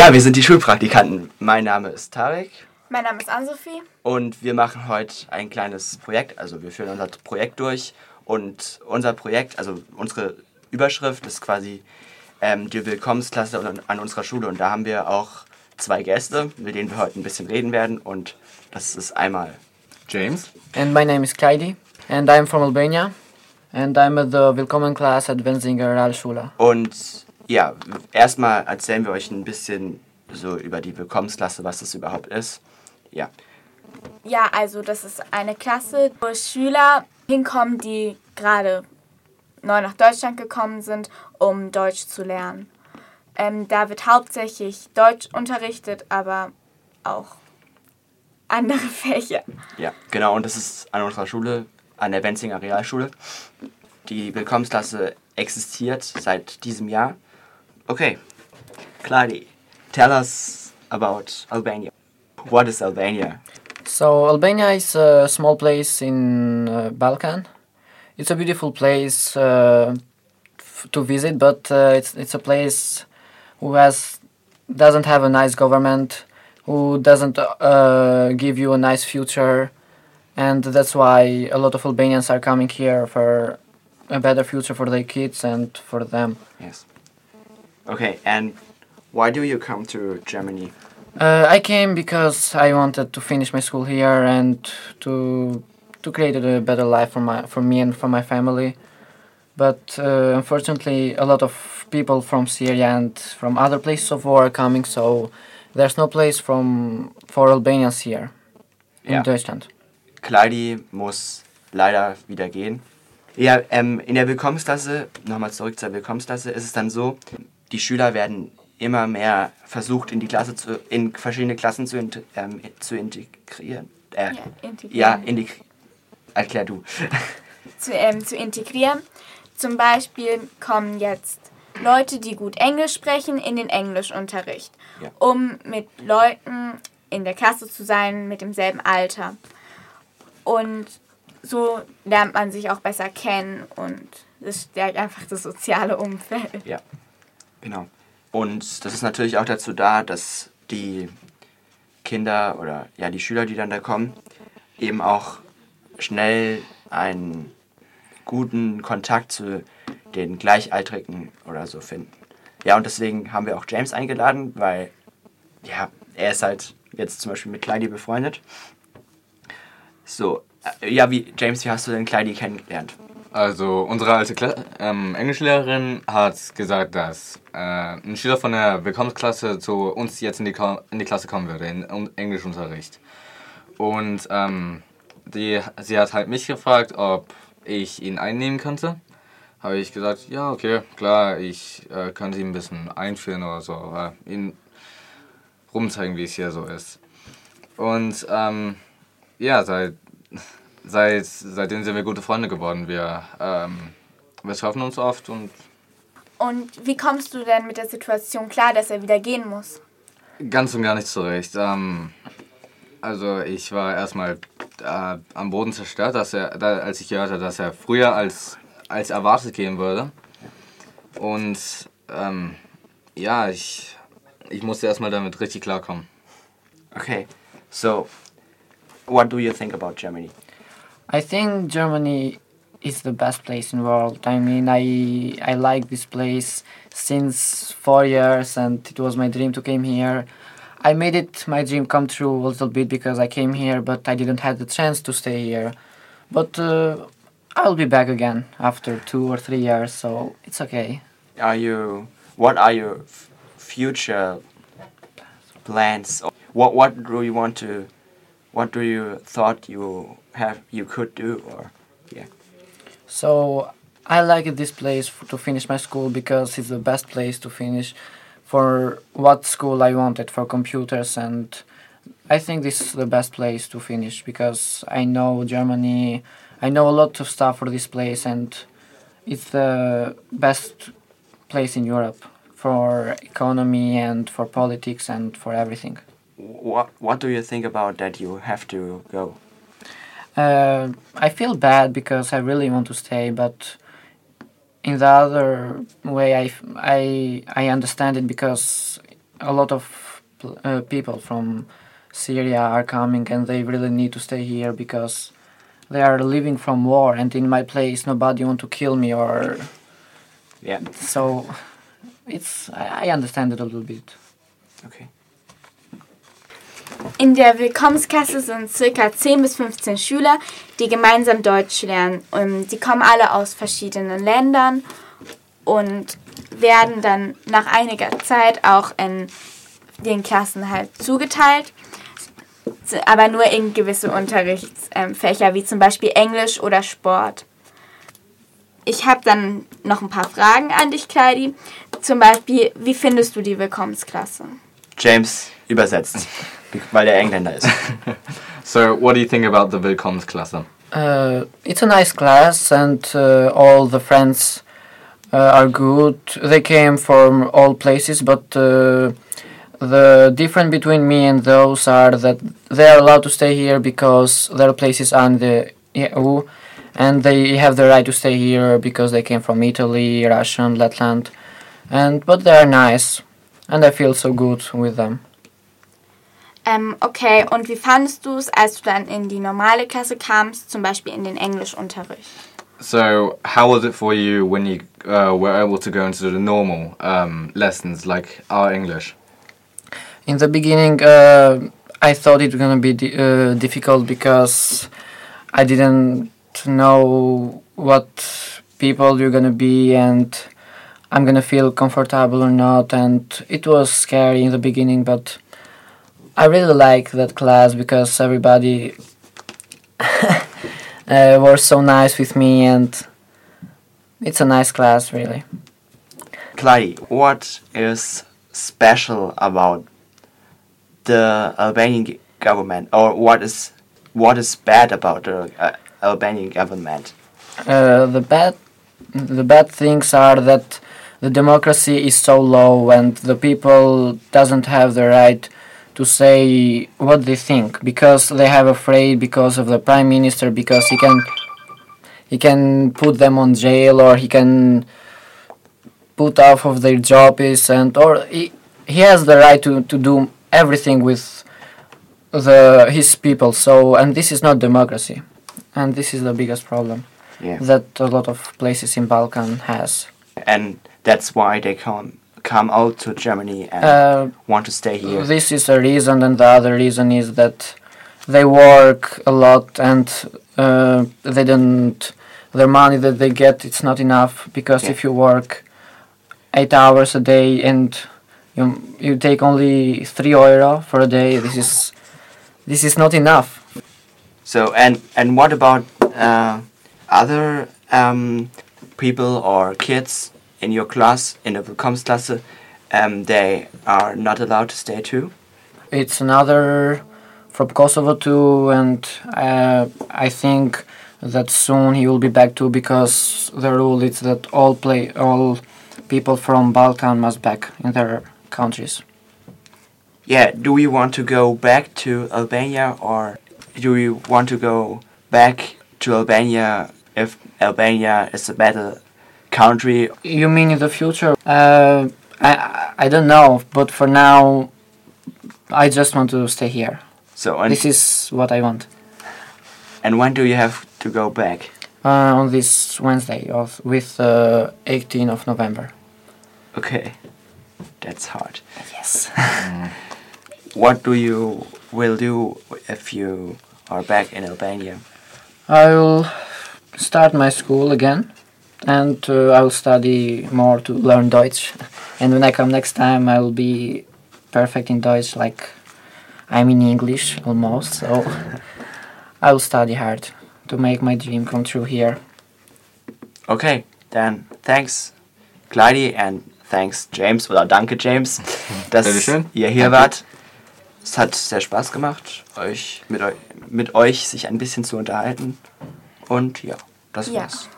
Ja, wir sind die Schulpraktikanten. Mein Name ist Tarek. Mein Name ist Ann-Sophie. Und wir machen heute ein kleines Projekt. Also wir führen unser Projekt durch. Und unser Projekt, also unsere Überschrift ist quasi ähm, die Willkommensklasse an unserer Schule. Und da haben wir auch zwei Gäste, mit denen wir heute ein bisschen reden werden. Und das ist einmal James. And my name is Kleidi. And I'm from Albania. And I'm at the Willkommen class at Wenzinger Realschule. Und ja, erstmal erzählen wir euch ein bisschen so über die Willkommensklasse, was das überhaupt ist. Ja. Ja, also das ist eine Klasse, wo Schüler hinkommen, die gerade neu nach Deutschland gekommen sind, um Deutsch zu lernen. Ähm, da wird hauptsächlich Deutsch unterrichtet, aber auch andere Fächer. Ja, genau. Und das ist an unserer Schule, an der Benzinger Realschule. Die Willkommensklasse existiert seit diesem Jahr. Okay, Klajdi, tell us about Albania. What is Albania? So Albania is a small place in uh, Balkan. It's a beautiful place uh, f- to visit, but uh, it's it's a place who has doesn't have a nice government, who doesn't uh, give you a nice future, and that's why a lot of Albanians are coming here for a better future for their kids and for them. Yes. Okay, and why do you come to Germany? Uh, I came because I wanted to finish my school here and to to create a better life for my for me and for my family. But uh, unfortunately, a lot of people from Syria and from other places of war are coming, so there's no place from for Albanians here in Ja. Deutschland. Klajdi muss leider wieder gehen. Ja, ähm, in der Willkommensklasse, nochmal zurück zur Willkommensklasse, ist es dann so, die Schüler werden immer mehr versucht, in die Klasse zu, in verschiedene Klassen zu, ähm, zu integrieren. Äh, Ja, integrieren. ja, integrieren. Erklär du. zu, ähm, zu integrieren. Zum Beispiel kommen jetzt Leute, die gut Englisch sprechen, in den Englischunterricht, Ja. um mit Leuten in der Klasse zu sein mit demselben Alter. Und so lernt man sich auch besser kennen und es stärkt einfach das soziale Umfeld. Ja, genau. Und das ist natürlich auch dazu da, dass die Kinder oder ja die Schüler, die dann da kommen, eben auch schnell einen guten Kontakt zu den Gleichaltrigen oder so finden. Ja, und deswegen haben wir auch James eingeladen, weil ja, er ist halt jetzt zum Beispiel mit Kleidi befreundet. So, äh, ja, wie, James, wie hast du denn Kleidi kennengelernt? Also unsere alte Kla ähm, Englischlehrerin hat gesagt, dass äh, ein Schüler von der Willkommensklasse zu uns jetzt in die, Ko in die Klasse kommen würde, in um Englischunterricht. Und ähm, die, sie hat halt mich gefragt, ob ich ihn einnehmen könnte. Habe ich gesagt, ja, okay, klar, ich äh, könnte ihn ein bisschen einführen oder so, äh, ihn rumzeigen, wie es hier so ist. Und ähm, ja, seit seit, seitdem sind wir gute Freunde geworden. Wir, ähm, wir treffen uns oft und Und wie kommst du denn mit der Situation klar, dass er wieder gehen muss? ganz und gar nicht zurecht. Ähm, also ich war erstmal äh, am Boden zerstört, dass er, da, als ich hörte, dass er früher als, als erwartet gehen würde. Und ähm, ja, ich, ich musste erstmal damit richtig klarkommen. Okay, so, what do you think about Germany? I think Germany is the best place in the world. I mean, I I like this place since four years, and it was my dream to come here. I made it my dream come true a little bit because I came here, but I didn't have the chance to stay here. But uh, I'll be back again after two or three years, so it's okay. Are you, what are your future plans? What, what do you want to, what do you thought you have, you could do or, yeah. So I like this place to finish my school because it's the best place to finish for what school I wanted for computers and I think this is the best place to finish because I know Germany I know a lot of stuff for this place and it's the best place in Europe for economy and for politics and for everything. What, what do you think about that you have to go? Uh, I feel bad because I really want to stay, but in the other way, I, I, I understand it because a lot of uh, people from Syria are coming and they really need to stay here because they are living from war and in my place nobody want to kill me or Yeah. so it's I I understand it a little bit. Okay. In der Willkommensklasse sind circa 10 bis 15 Schüler, die gemeinsam Deutsch lernen. Und die kommen alle aus verschiedenen Ländern und werden dann nach einiger Zeit auch in den Klassen halt zugeteilt. Aber nur in gewisse Unterrichtsfächer, wie zum Beispiel Englisch oder Sport. Ich habe dann noch ein paar Fragen an dich, Kleidi. Zum Beispiel, wie findest du die Willkommensklasse? James übersetzt, weil er Engländer ist. So, what do you think about the Willkommensklasse? Uh, it's a nice class, and uh, all the friends uh, are good. They came from all places, but uh, the difference between me and those are that they are allowed to stay here because their places are in the EU, and they have the right to stay here because they came from Italy, Russia, and Letland. And but they are nice, and I feel so good with them. Ähm, okay, und wie fandest du es, als du dann in die normale Klasse kamst, zum Beispiel in den Englischunterricht? So, how was it for you when you uh, were able to go into the normal um, lessons like our English? In the beginning, uh, I thought it was gonna be di- uh, difficult because I didn't know what people you're gonna be and I'm gonna feel comfortable or not, and it was scary in the beginning. But I really like that class because everybody uh, were so nice with me, and it's a nice class, really. Clyde, what is special about the Albanian government, or what is what is bad about the uh, Albanian government? Uh, the bad the bad things are that the democracy is so low and the people doesn't have the right to say what they think because they have afraid because of the prime minister because he can he can put them on jail or he can put off of their jobs and or he, he has the right to, to do everything with the his people so and this is not democracy and this is the biggest problem Yeah. that a lot of places in Balkan has. And that's why they come come out to Germany and Uh, want to stay here. this is a reason, and the other reason is that they work a lot and uh, they don't. The money that they get it's not enough because Yeah. if you work eight hours a day and you you take only three euro for a day, this is this is not enough. So and and what about uh, other um, people or kids in your class in the Willkommensklasse? Um, they are not allowed to stay too. It's another from Kosovo too, and uh, I think that soon he will be back too because the rule is that all play all people from Balkan must back in their countries. Yeah. Do we want to go back to Albania or do we want to go back to Albania if Albania is a better country? You mean in the future? Uh, I I don't know, but for now, I just want to stay here. So and, This is what I want. and when do you have to go back? Uh, on this Wednesday of with uh, 18 of November. Okay, that's hard. Yes. What do you will do if you are back in Albania? I will start my school again and uh, I will study more to learn Deutsch. And when I come next time, I will be perfect in Deutsch, like I'm in English almost. So I will study hard to make my dream come true here. Okay, then thanks, Clyde, and thanks, James, oder danke, James, dass Bitteschön. ihr hier Danke. wart. Es hat sehr Spaß gemacht, euch mit, eu mit euch sich ein bisschen zu unterhalten. Und ja, das Ja. war's.